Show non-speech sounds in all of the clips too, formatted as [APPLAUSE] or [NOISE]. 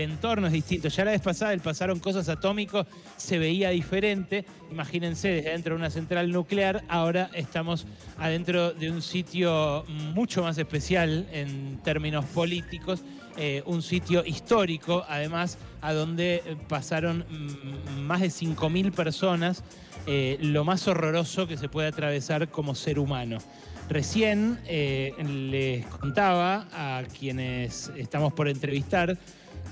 entorno es distinto. Ya la vez pasada, el pasaron cosas atómicos, se veía diferente. Imagínense, desde dentro de una central nuclear, ahora estamos adentro de un sitio mucho más especial en términos políticos, eh, un sitio histórico, además, a donde pasaron mm, más de 5.000 personas, eh, lo más horroroso que se puede atravesar como ser humano. Recién eh, les contaba a quienes estamos por entrevistar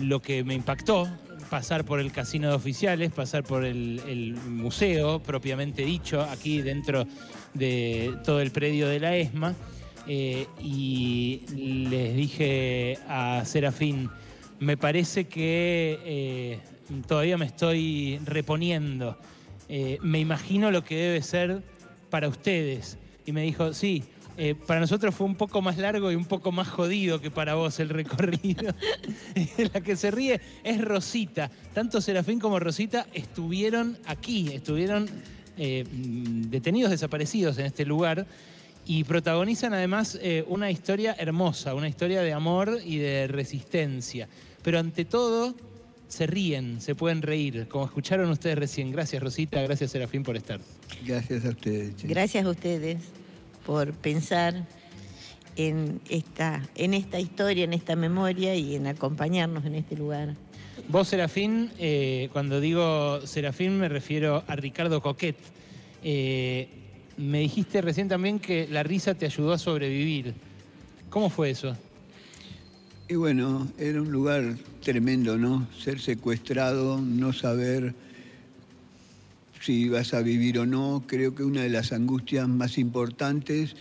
lo que me impactó, pasar por el casino de oficiales, pasar por el, museo propiamente dicho, aquí dentro de todo el predio de la ESMA. Eh, y les dije a Serafín, me parece que eh, todavía me estoy reponiendo. Eh, me imagino lo que debe ser para ustedes. Y me dijo, sí, eh, para nosotros fue un poco más largo y un poco más jodido que para vos el recorrido. [LAUGHS] La que se ríe es Rosita. Tanto Serafín como Rosita estuvieron aquí, estuvieron eh, detenidos, desaparecidos en este lugar y protagonizan además eh, una historia hermosa, una historia de amor y de resistencia. Pero ante todo, se ríen, se pueden reír, como escucharon ustedes recién. Gracias Rosita, gracias Serafín por estar. Gracias a ustedes. Gracias a ustedes por pensar en esta, en esta historia, en esta memoria y en acompañarnos en este lugar. Vos, Serafín, eh, cuando digo Serafín me refiero a Ricardo Coquet. Eh, me dijiste recién también que la risa te ayudó a sobrevivir. ¿Cómo fue eso? Y bueno, era un lugar tremendo, ¿no? Ser secuestrado, no saber si vas a vivir o no. Creo que una de las angustias más importantes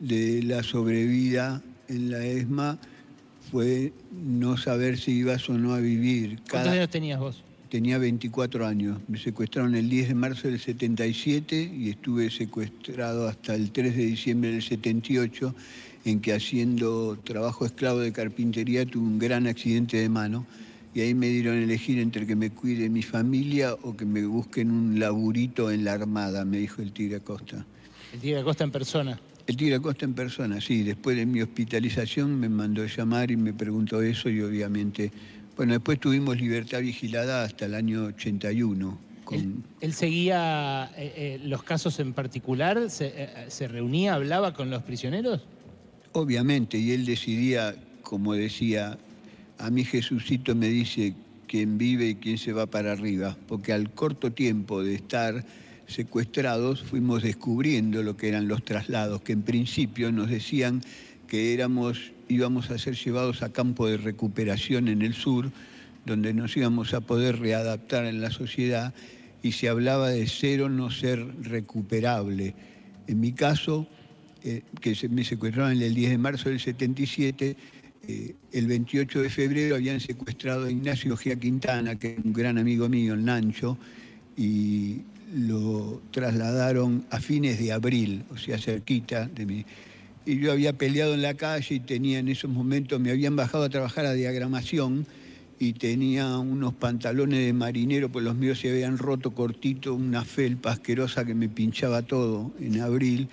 de la sobrevida en la ESMA fue no saber si ibas o no a vivir. ¿Cuántos años tenías vos? Tenía 24 años. Me secuestraron el 10 de marzo del 77 y estuve secuestrado hasta el 3 de diciembre del 78, en que haciendo trabajo esclavo de carpintería tuve un gran accidente de mano y ahí me dieron a elegir entre que me cuide mi familia o que me busquen un laburito en la Armada, me dijo el Tigre Acosta. ¿El Tigre Acosta en persona? El Tigre Acosta en persona, sí. Después de mi hospitalización me mandó a llamar y me preguntó eso y obviamente... Bueno, después tuvimos libertad vigilada hasta el año 81. ¿Él, seguía eh, eh, los casos en particular? ¿Se, eh, ¿Se reunía, hablaba con los prisioneros? Obviamente, y él decidía, como decía, a mí Jesucito me dice quién vive y quién se va para arriba, porque al corto tiempo de estar secuestrados fuimos descubriendo lo que eran los traslados, que en principio nos decían que éramos, íbamos a ser llevados a campo de recuperación en el sur, donde nos íbamos a poder readaptar en la sociedad y se hablaba de ser o no ser recuperable. En mi caso, eh, que me secuestraron el 10 de marzo del 77, el 28 de febrero habían secuestrado a Ignacio Gia Quintana, que es un gran amigo mío, el Nancho, y lo trasladaron a fines de abril, o sea, cerquita de mí. Y yo había peleado en la calle y tenía en esos momentos, me habían bajado a trabajar a diagramación y tenía unos pantalones de marinero, pues los míos se habían roto cortito, una felpa asquerosa que me pinchaba todo en abril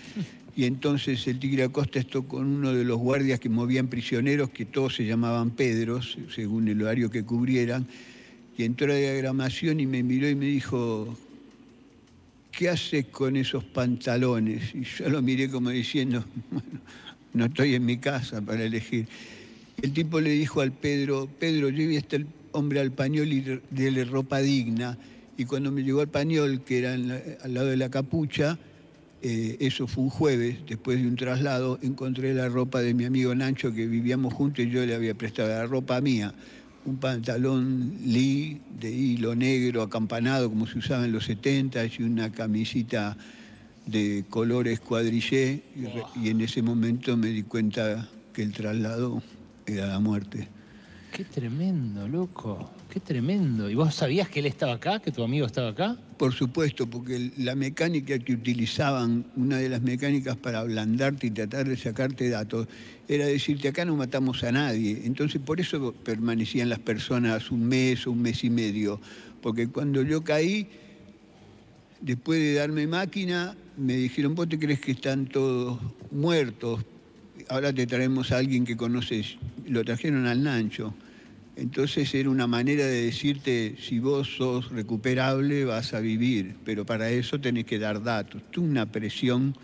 y entonces el Tigre Acosta estuvo con uno de los guardias que movían prisioneros, que todos se llamaban Pedros, según el horario que cubrieran, y entró a la diagramación y me miró y me dijo, ¿qué haces con esos pantalones? Y yo lo miré como diciendo, [LAUGHS] bueno, no estoy en mi casa para elegir. El tipo le dijo al Pedro, Pedro, yo vi a este hombre al pañol y déle ropa digna. Y cuando me llegó al pañol, que era al lado de la capucha, eh, eso fue un jueves, después de un traslado, encontré la ropa de mi amigo Nacho, que vivíamos juntos y yo le había prestado la ropa mía. Un pantalón Lee de hilo negro acampanado como se usaba en los 70 y una camisita de colores cuadrillé y, y en ese momento me di cuenta que el traslado era la muerte. Qué tremendo, loco. Qué tremendo. ¿Y vos sabías que él estaba acá, que tu amigo estaba acá? Por supuesto, porque la mecánica que utilizaban, una de las mecánicas para ablandarte y tratar de sacarte datos, era decirte acá no matamos a nadie. Entonces por eso permanecían las personas un mes o un mes y medio. Porque cuando yo caí, después de darme máquina, me dijeron, vos te crees que están todos muertos. Ahora te traemos a alguien que conoces. Lo trajeron al Nancho Entonces era una manera de decirte, si vos sos recuperable vas a vivir, pero para eso tenés que dar datos. Tuve una presión,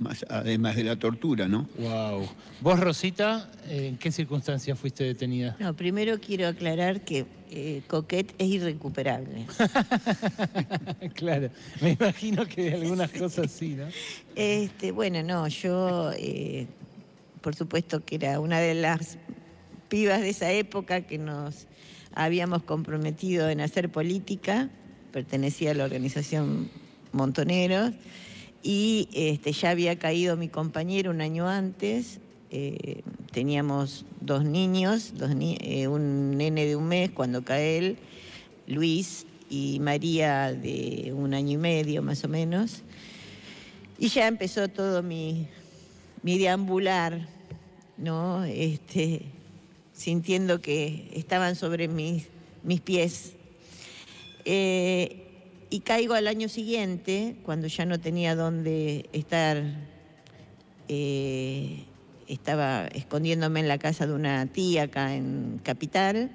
más, además de la tortura, ¿no? Wow. ¿Vos, Rosita, en qué circunstancias fuiste detenida? No, primero quiero aclarar que eh, Coquet es irrecuperable. [LAUGHS] claro, me imagino que algunas cosas sí, ¿no? Este, bueno, no, yo, eh, por supuesto que era una de las pibas de esa época que nos habíamos comprometido en hacer política, pertenecía a la organización Montoneros, y este, ya había caído mi compañero un año antes, eh, teníamos dos niños, eh, un nene de un mes cuando cae él, Luis, y María de un año y medio más o menos. Y ya empezó todo mi, mi deambular, ¿no? Este, sintiendo que estaban sobre mis, mis pies. Eh, y caigo al año siguiente, cuando ya no tenía dónde estar, eh, estaba escondiéndome en la casa de una tía acá en Capital.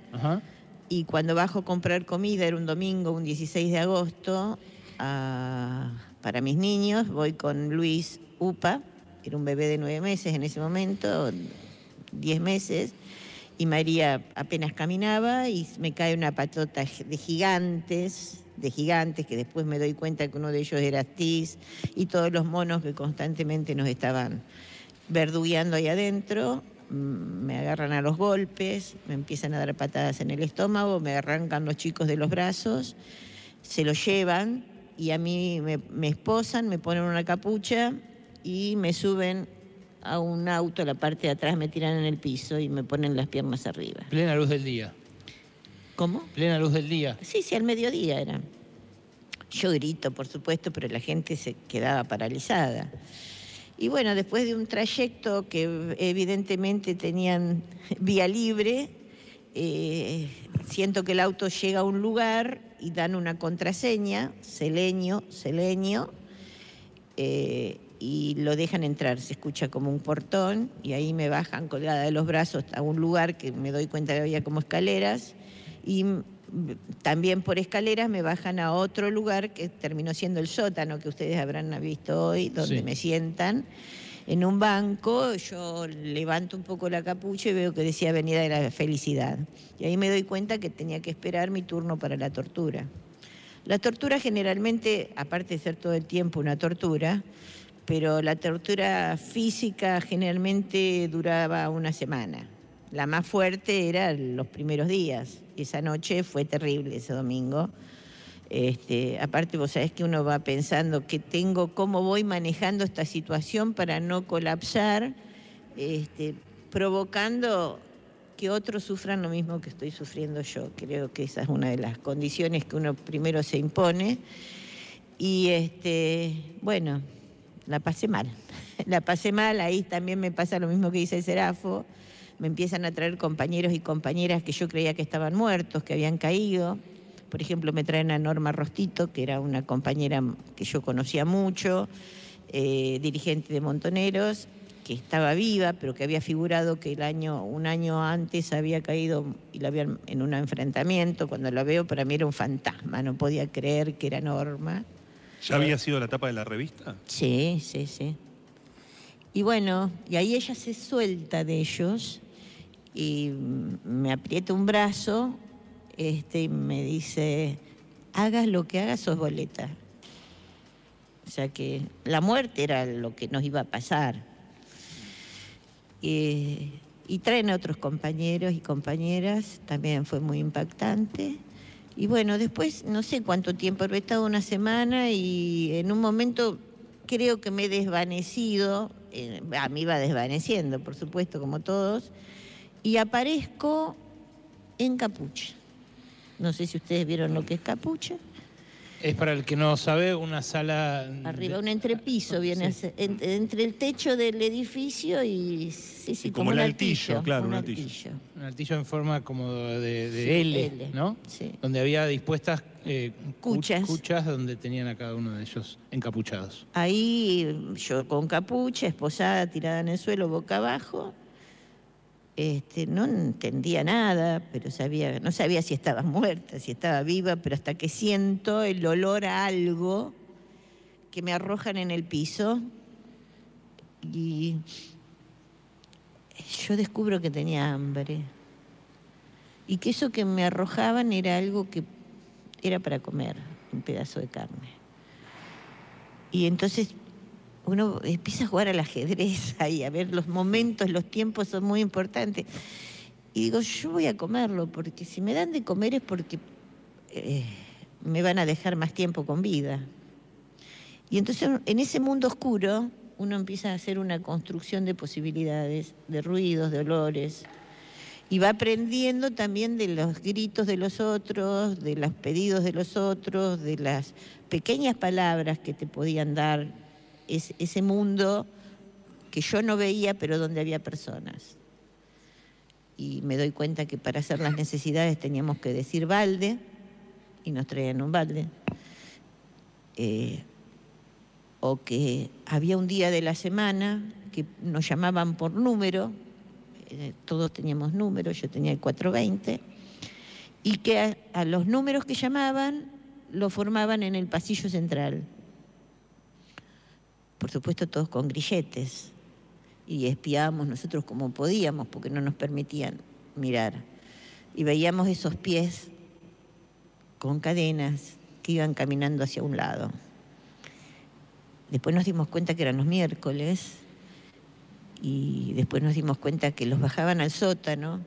Y cuando bajo a comprar comida, era un domingo, un 16 de agosto, para mis niños, voy con Luis Upa, era un bebé de nueve meses en ese momento, diez meses y María apenas caminaba y me cae una patota de gigantes, de gigantes, que después me doy cuenta que uno de ellos era Astiz y todos los monos que constantemente nos estaban verdugueando ahí adentro, mm, me agarran a los golpes, me empiezan a dar patadas en el estómago, me arrancan los chicos de los brazos, se los llevan y a mí me, me esposan, me ponen una capucha y me suben a un auto, la parte de atrás me tiran en el piso y me ponen las piernas arriba. Plena luz del día. ¿Cómo? Plena luz del día. Sí, sí, al mediodía era. Yo grito, por supuesto, pero la gente se quedaba paralizada. Y bueno, después de un trayecto que evidentemente tenían [LAUGHS] vía libre, eh, siento que el auto llega a un lugar y dan una contraseña, Seleño, Seleño, eh, y lo dejan entrar. Se escucha como un portón y ahí me bajan colgada de los brazos a un lugar que me doy cuenta que había como escaleras y también por escaleras me bajan a otro lugar que terminó siendo el sótano que ustedes habrán visto hoy, donde me sientan en un banco, yo levanto un poco la capucha y veo que decía Avenida de la Felicidad. Y ahí me doy cuenta que tenía que esperar mi turno para la tortura. La tortura generalmente, aparte de ser todo el tiempo una tortura, pero la tortura física generalmente duraba una semana. La más fuerte era los primeros días. Esa noche fue terrible, ese domingo. Este, aparte, vos sabés que uno va pensando que tengo, cómo voy manejando esta situación para no colapsar, este, provocando que otros sufran lo mismo que estoy sufriendo yo. Creo que esa es una de las condiciones que uno primero se impone. Y este, bueno, la pasé mal. [LAUGHS] La pasé mal, ahí también me pasa lo mismo que dice el Serafo. Me empiezan a traer compañeros y compañeras que yo creía que estaban muertos, que habían caído. Por ejemplo, me traen a Norma Rostito, que era una compañera que yo conocía mucho, eh, dirigente de Montoneros, que estaba viva, pero que había figurado que el año, un año antes había caído y la habían en un enfrentamiento. Cuando la veo, para mí era un fantasma, no podía creer que era Norma. ¿Ya había sido la tapa de la revista? Sí, sí, sí. Y bueno, y ahí ella se suelta de ellos y me aprieta un brazo este, y me dice, hagas lo que hagas, sos boleta. O sea que la muerte era lo que nos iba a pasar. Y, y traen a otros compañeros y compañeras, también fue muy impactante. Y bueno, después no sé cuánto tiempo, he estado una semana y en un momento creo que me he desvanecido, eh, a mí va desvaneciendo, por supuesto, como todos, y aparezco en capucha. No sé si ustedes vieron lo que es capucha. Es para el que no sabe, una sala... Arriba, un entrepiso, viene entre el techo del edificio y... Sí, sí, como, un altillo, claro, un altillo. Un altillo en forma como de, L, ¿no? Sí. Donde había dispuestas eh, cuchas. cuchas donde tenían a cada uno de ellos encapuchados. Ahí yo con capucha, esposada, tirada en el suelo, boca abajo, Este, no entendía nada, pero sabía, no sabía si estaba muerta, si estaba viva, pero hasta que siento el olor a algo que me arrojan en el piso y yo descubro que tenía hambre y que eso que me arrojaban era algo que era para comer, un pedazo de carne. Y entonces uno empieza a jugar al ajedrez [LAUGHS] ahí, a ver los momentos, los tiempos son muy importantes. Y digo, yo voy a comerlo, porque si me dan de comer es porque eh, me van a dejar más tiempo con vida. Y entonces en ese mundo oscuro uno empieza a hacer una construcción de posibilidades, de ruidos, de olores, y va aprendiendo también de los gritos de los otros, de los pedidos de los otros, de las pequeñas palabras que te podían dar ese mundo que yo no veía, pero donde había personas. Y me doy cuenta que para hacer las necesidades teníamos que decir balde, y nos traían un balde. Eh, o que había un día de la semana que nos llamaban por número, eh, todos teníamos números, yo tenía el 420, y que a, los números que llamaban lo formaban en el pasillo central. Por supuesto todos con grilletes, y espiábamos nosotros como podíamos, porque no nos permitían mirar. Y veíamos esos pies con cadenas que iban caminando hacia un lado. Después nos dimos cuenta que eran los miércoles y después nos dimos cuenta que los bajaban al sótano,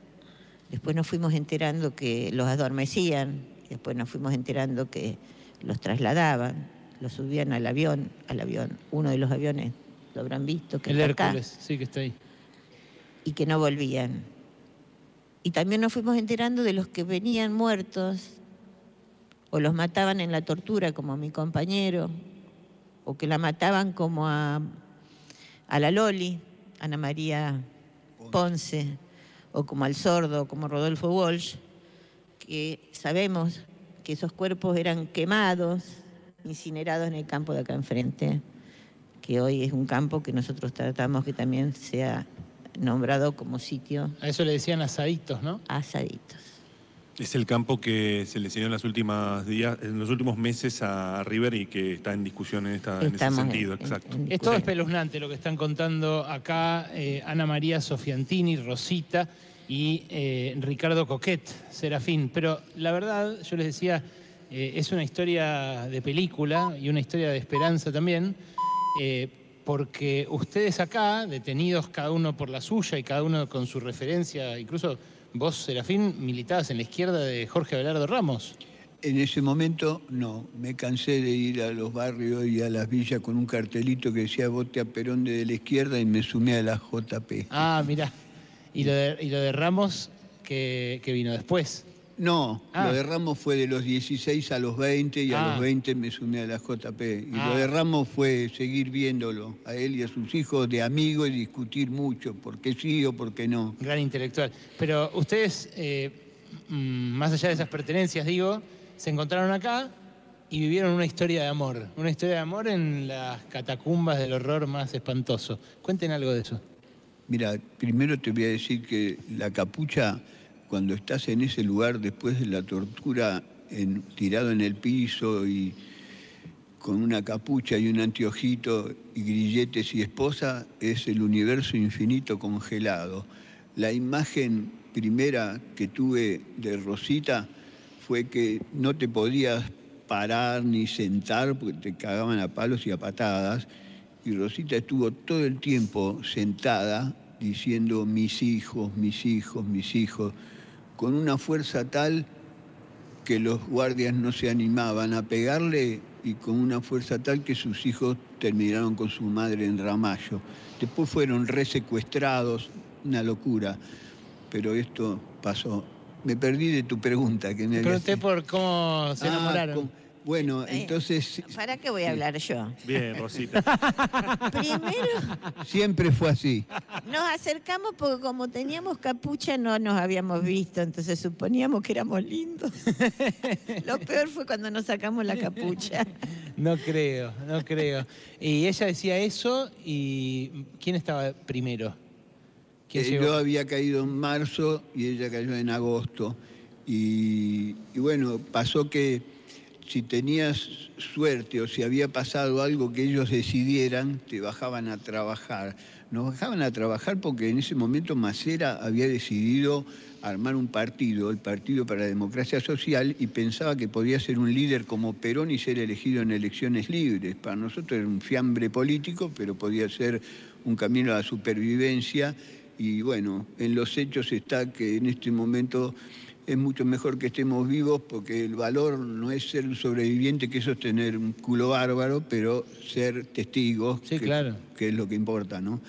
después nos fuimos enterando que los adormecían, después nos fuimos enterando que los trasladaban, los subían al avión, al avión, uno de los aviones, lo habrán visto, que el Hércules, sí que está ahí. Y que no volvían. Y también nos fuimos enterando de los que venían muertos o los mataban en la tortura como a mi compañero, o que la mataban como a, a la Loli, Ana María Ponce, o como al sordo, como Rodolfo Walsh, que sabemos que esos cuerpos eran quemados, incinerados en el campo de acá enfrente, que hoy es un campo que nosotros tratamos que también sea nombrado como sitio. A eso le decían asaditos, ¿no? Asaditos. Es el campo que se le enseñó en, las últimas días, en los últimos meses a River y que está en discusión en, esta, en ese sentido. exacto. es todo espeluznante lo que están contando acá eh, Ana María Sofiantini, Rosita y eh, Ricardo Coquet, Serafín. Pero la verdad, yo les decía, eh, es una historia de película y una historia de esperanza también, porque ustedes acá, detenidos cada uno por la suya y cada uno con su referencia, incluso Vos, Serafín, militabas en la izquierda de Jorge Abelardo Ramos. En ese momento no, me cansé de ir a los barrios y a las villas con un cartelito que decía vote a Perón de la izquierda y me sumé a la JP. Ah, mira. ¿Y lo de, y lo de Ramos que, que vino después? No, lo ah. de Ramos fue de los 16 a los 20 y a los 20 ah. me sumé a la JP. Y lo de ah. Ramos fue seguir viéndolo a él y a sus hijos de amigos y discutir mucho, por qué sí o por qué no. Gran intelectual. Pero ustedes, eh, mm, más allá de esas pertenencias, digo, se encontraron acá y vivieron una historia de amor. Una historia de amor en las catacumbas del horror más espantoso. Cuenten algo de eso. Mira, primero te voy a decir que la capucha cuando estás en ese lugar después de la tortura, tirado en el piso y con una capucha y un anteojito y grilletes y esposa, es el universo infinito congelado. La imagen primera que tuve de Rosita fue que no te podías parar ni sentar porque te cagaban a palos y a patadas. Y Rosita estuvo todo el tiempo sentada diciendo mis hijos, mis hijos, mis hijos con una fuerza tal que los guardias no se animaban a pegarle y con una fuerza tal que sus hijos terminaron con su madre en Ramallo. Después fueron resecuestrados, una locura, pero esto pasó. Me perdí de tu pregunta. Que me Pregunté por cómo se ah, enamoraron. Bueno, eh, entonces... ¿Para qué voy a hablar yo? Bien, Rosita. [LAUGHS] Primero... Siempre fue así. Nos acercamos porque como teníamos capucha no nos habíamos visto, entonces suponíamos que éramos lindos. [LAUGHS] Lo peor fue cuando nos sacamos la capucha. No creo, no creo. Y ella decía eso y ¿quién estaba primero? Eh, yo había caído en marzo y ella cayó en agosto. Y, y, bueno, pasó que si tenías suerte o si había pasado algo que ellos decidieran, te bajaban a trabajar. Nos bajaban a trabajar porque en ese momento Macera había decidido armar un partido, el Partido para la Democracia Social, y pensaba que podía ser un líder como Perón y ser elegido en elecciones libres. Para nosotros era un fiambre político, pero podía ser un camino a la supervivencia. Y bueno, en los hechos está que en este momento es mucho mejor que estemos vivos porque el valor no es ser un sobreviviente, que eso es tener un culo bárbaro, pero ser testigos, sí, claro. que es lo que importa, ¿no?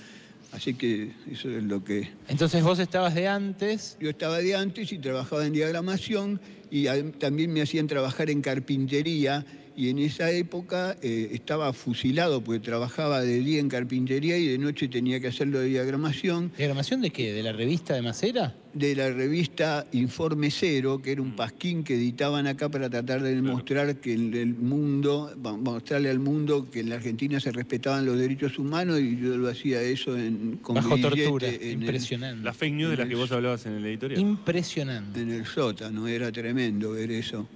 Así que eso es lo que... Entonces vos estabas de antes. Yo estaba de antes y trabajaba en diagramación y también me hacían trabajar en carpintería y en esa época eh, estaba fusilado porque trabajaba de día en carpintería y de noche tenía que hacerlo de diagramación. ¿Diagramación de qué? ¿De la revista de Macera? De la revista Informe Cero, que era un mm. pasquín que editaban acá para tratar de demostrar que en el mundo, mostrarle al mundo que en la Argentina se respetaban los derechos humanos y yo lo hacía eso en, con Bajo tortura, impresionante. la fake news de la que vos hablabas en el editorial. Impresionante. En el sótano, era tremendo ver eso.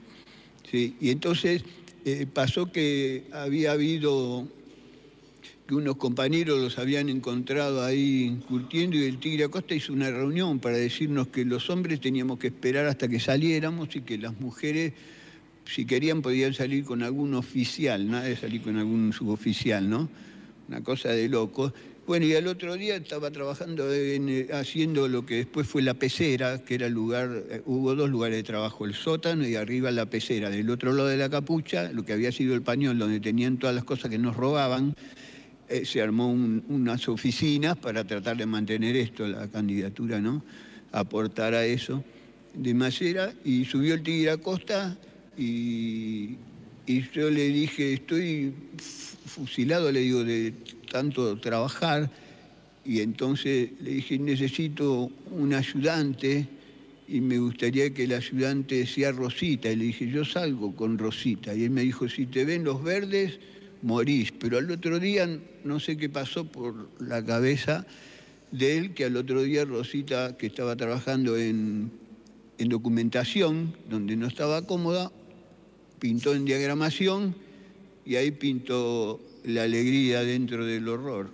Sí, y entonces eh, pasó que había habido que unos compañeros los habían encontrado ahí curtiendo y el Tigre Acosta hizo una reunión para decirnos que los hombres teníamos que esperar hasta que saliéramos y que las mujeres, si querían, podían salir con algún oficial, nada de salir con algún suboficial, ¿no? Una cosa de locos. Bueno, y al otro día estaba trabajando en, haciendo lo que después fue la pecera, que era el lugar, eh, hubo dos lugares de trabajo, el sótano y arriba la pecera. Del otro lado de la capucha, lo que había sido el pañol, donde tenían todas las cosas que nos robaban, eh, se armó unas oficinas para tratar de mantener esto, la candidatura, ¿no? Aportar a eso de Macera, y subió el Tigre a Costa y, y yo le dije, estoy fusilado, le digo, de tanto trabajar y entonces le dije, necesito un ayudante y me gustaría que el ayudante sea Rosita. Y le dije, yo salgo con Rosita. Y él me dijo, si te ven los verdes, morís. Pero al otro día, no sé qué pasó por la cabeza de él, que al otro día Rosita, que estaba trabajando en, en documentación, donde no estaba cómoda, pintó en diagramación y ahí pintó la alegría dentro del horror.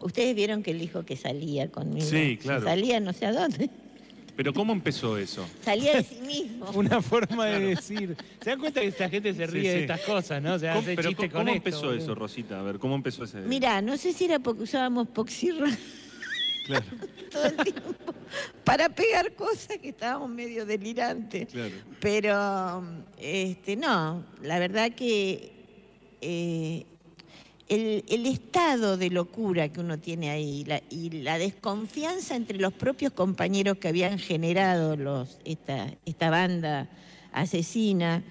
Ustedes vieron que él dijo que salía conmigo. Sí, claro. Salía no sé a dónde. Pero ¿cómo empezó eso? Salía de sí mismo. [LAUGHS] Una forma de decir. ¿Se dan cuenta que esta gente se ríe de estas cosas, no? ¿Cómo, pero ¿cómo, empezó eso, Rosita? A ver, ¿cómo empezó ese...? Mira, no sé si era porque usábamos poxirra. Claro. [LAUGHS] Todo el tiempo. Para pegar cosas que estábamos medio delirantes. Claro. Pero, este, no, la verdad que... Eh, el, estado de locura que uno tiene ahí y la desconfianza entre los propios compañeros que habían generado los, esta, banda asesina,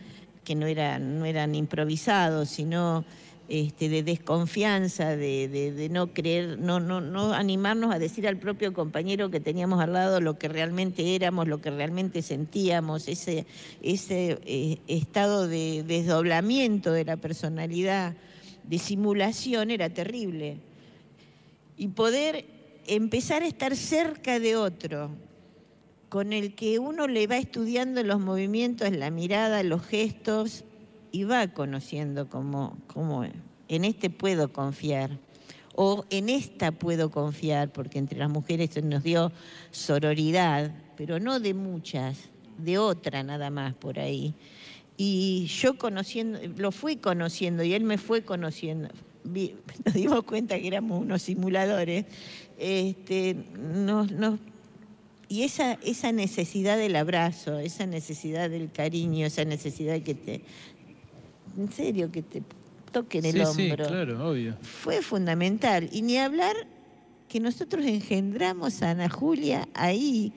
que no, no eran improvisados, sino este, de desconfianza, de, no creer, no, no, no animarnos a decir al propio compañero que teníamos al lado lo que realmente éramos, lo que realmente sentíamos, ese, ese eh, estado de desdoblamiento de la personalidad de simulación era terrible. Y poder empezar a estar cerca de otro, con el que uno le va estudiando los movimientos, la mirada, los gestos, y va conociendo cómo, cómo en este puedo confiar. O en esta puedo confiar, porque entre las mujeres se nos dio sororidad, pero no de muchas, de otra nada más por ahí. Y yo conociendo, lo fui conociendo y él me fue conociendo. [LAUGHS] Nos dimos cuenta que éramos unos simuladores. Este, y esa, esa necesidad del abrazo, esa necesidad del cariño, esa necesidad que te, en serio, que te toquen el hombro. claro, obvio. Fue fundamental. Y ni hablar que nosotros engendramos a Ana Julia ahí,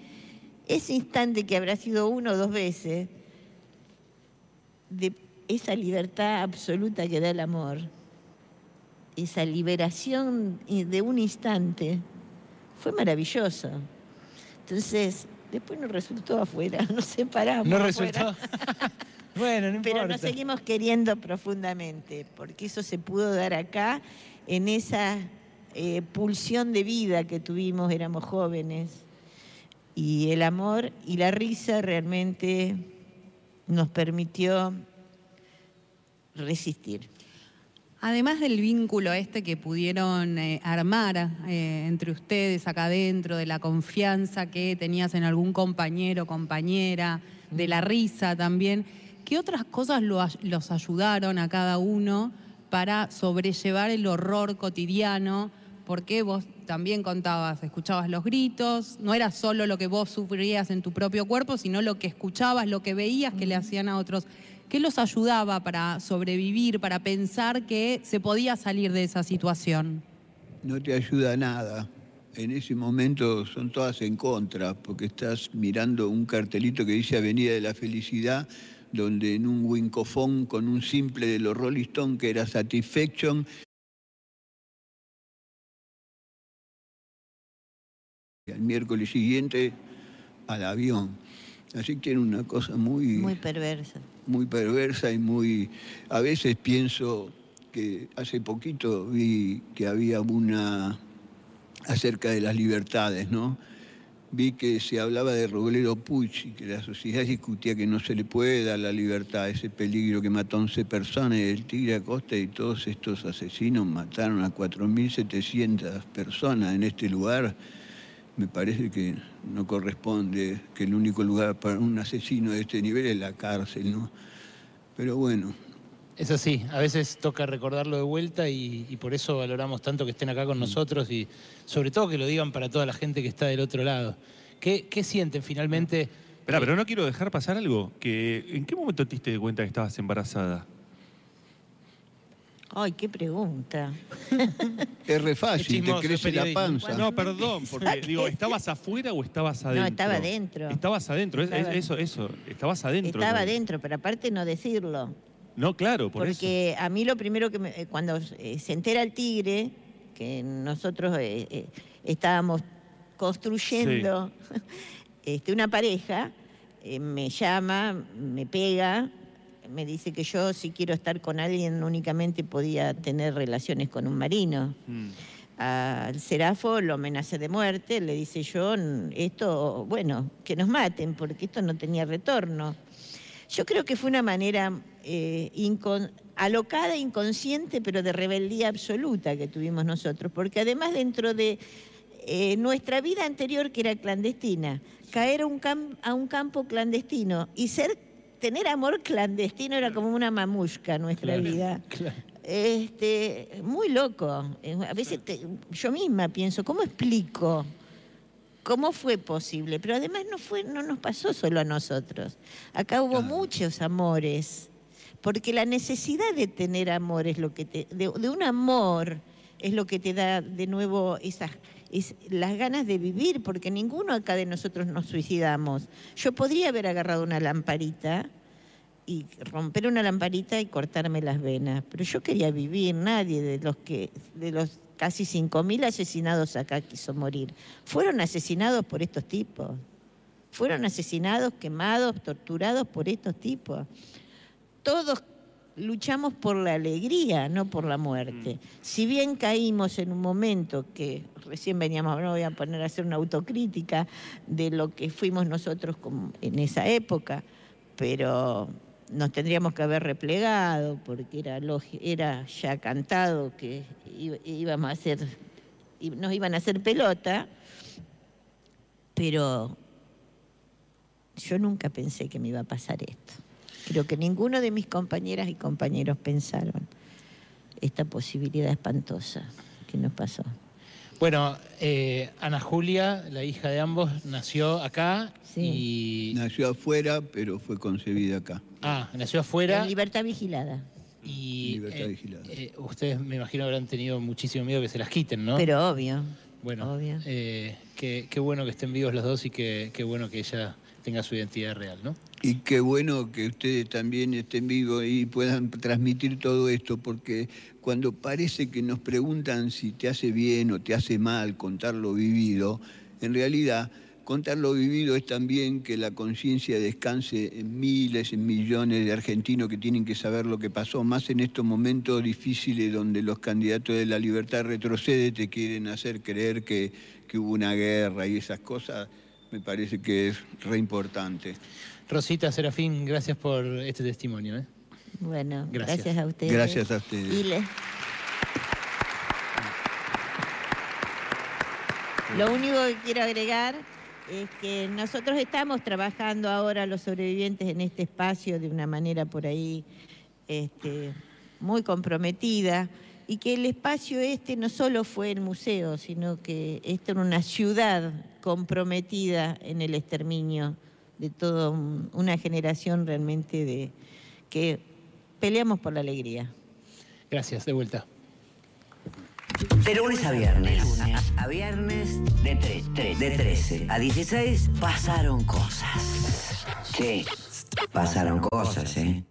ese instante que habrá sido uno o dos veces, de esa libertad absoluta que da el amor, esa liberación de un instante, fue maravilloso. Entonces, después nos resultó afuera, [LAUGHS] nos separamos. No resultó. [LAUGHS] bueno, no importa. Pero nos seguimos queriendo profundamente, porque eso se pudo dar acá, en esa eh, pulsión de vida que tuvimos, éramos jóvenes. Y el amor y la risa realmente nos permitió resistir. Además del vínculo este que pudieron eh, armar eh, entre ustedes acá adentro, de la confianza que tenías en algún compañero, compañera, de la risa también, ¿qué otras cosas los ayudaron a cada uno para sobrellevar el horror cotidiano? Porque vos también contabas, escuchabas los gritos, no era solo lo que vos sufrías en tu propio cuerpo, sino lo que escuchabas, lo que veías que le hacían a otros. ¿Qué los ayudaba para sobrevivir, para pensar que se podía salir de esa situación? No te ayuda nada. En ese momento son todas en contra, porque estás mirando un cartelito que dice Avenida de la Felicidad, donde en un wincofón con un simple de los Rolling Stones que era Satisfaction, el miércoles siguiente al avión. Así que era una cosa muy... Muy perversa muy perversa y muy... A veces pienso que hace poquito vi que había una acerca de las libertades, ¿no? Vi que se hablaba de Robledo Puig y que la sociedad discutía que no se le puede dar la libertad ese peligro que mató a 11 personas, el Tigre Acosta y todos estos asesinos mataron a 4.700 personas en este lugar me parece que no corresponde, que el único lugar para un asesino de este nivel es la cárcel, ¿no? Pero bueno. Es así, a veces toca recordarlo de vuelta y, por eso valoramos tanto que estén acá con mm. nosotros y sobre todo que lo digan para toda la gente que está del otro lado. ¿Qué, sienten finalmente? Espera, pero no quiero dejar pasar algo. Que, ¿En qué momento te diste cuenta que estabas embarazada? Ay, qué pregunta. [LAUGHS] Es re fácil, te crece la panza. No, perdón, porque digo, ¿estabas afuera o estabas adentro? No, estaba adentro. Estabas adentro, eso, eso, estabas adentro. Estaba adentro, pero aparte no decirlo. No, claro, por porque eso. Porque a mí lo primero que me, cuando eh, se entera el tigre, que nosotros eh, eh, estábamos construyendo [LAUGHS] este, una pareja, me llama, me pega, me dice que yo si quiero estar con alguien únicamente podía tener relaciones con un marino. Mm. Al Serafo lo amenaza de muerte, le dice yo, esto, bueno, que nos maten, porque esto no tenía retorno. Yo creo que fue una manera eh, alocada, inconsciente, pero de rebeldía absoluta que tuvimos nosotros, porque además dentro de eh, nuestra vida anterior, que era clandestina, caer a un, a un campo clandestino y ser tener amor clandestino era como una mamushka en nuestra vida. [LAUGHS] Este, muy loco. A veces yo misma pienso, ¿cómo explico? ¿Cómo fue posible? Pero además no, fue, no nos pasó solo a nosotros. Acá hubo muchos amores, porque la necesidad de tener amor es lo que te, de, un amor es lo que te da de nuevo esas, las ganas de vivir, porque ninguno acá de nosotros nos suicidamos. Yo podría haber agarrado una lamparita y romper una lamparita y cortarme las venas, pero yo quería vivir, nadie de los que de los casi 5.000 asesinados acá quiso morir. Fueron asesinados por estos tipos. Fueron asesinados, quemados, torturados por estos tipos. Todos luchamos por la alegría, no por la muerte. Mm. Si bien caímos en un momento que recién veníamos, no voy a poner a hacer una autocrítica de lo que fuimos nosotros en esa época, pero nos tendríamos que haber replegado porque era, era ya cantado que íbamos a hacer, nos iban a hacer pelota, pero yo nunca pensé que me iba a pasar esto. Creo que ninguno de mis compañeras y compañeros pensaron esta posibilidad espantosa que nos pasó. Bueno, eh, Ana Julia, la hija de ambos, nació acá y... Nació afuera, pero fue concebida acá. Ah, nació afuera. En libertad vigilada. Y libertad eh, vigilada. Eh, ustedes me imagino habrán tenido muchísimo miedo que se las quiten, ¿no? Pero obvio. Bueno, obvio. Qué, bueno que estén vivos los dos y qué bueno que ella tenga su identidad real. Y qué bueno que ustedes también estén vivos y puedan transmitir todo esto, porque cuando parece que nos preguntan si te hace bien o te hace mal contar lo vivido, en realidad contar lo vivido es también que la conciencia descanse en miles, en millones de argentinos que tienen que saber lo que pasó, más en estos momentos difíciles donde los candidatos de la libertad retrocede, te quieren hacer creer que hubo una guerra y esas cosas, me parece que es re importante. Rosita Serafín, gracias por este testimonio. ¿eh? Bueno, gracias. a ustedes. Gracias a ustedes. Lo único que quiero agregar es que nosotros estamos trabajando ahora los sobrevivientes en este espacio de una manera por ahí este, muy comprometida y que el espacio este no solo fue el museo, sino que esto era una ciudad comprometida en el exterminio de toda una generación realmente de que peleamos por la alegría. Gracias, de vuelta. De lunes a viernes. A, viernes de, 3, de 13 a 16 pasaron cosas. Sí, pasaron cosas, ¿eh?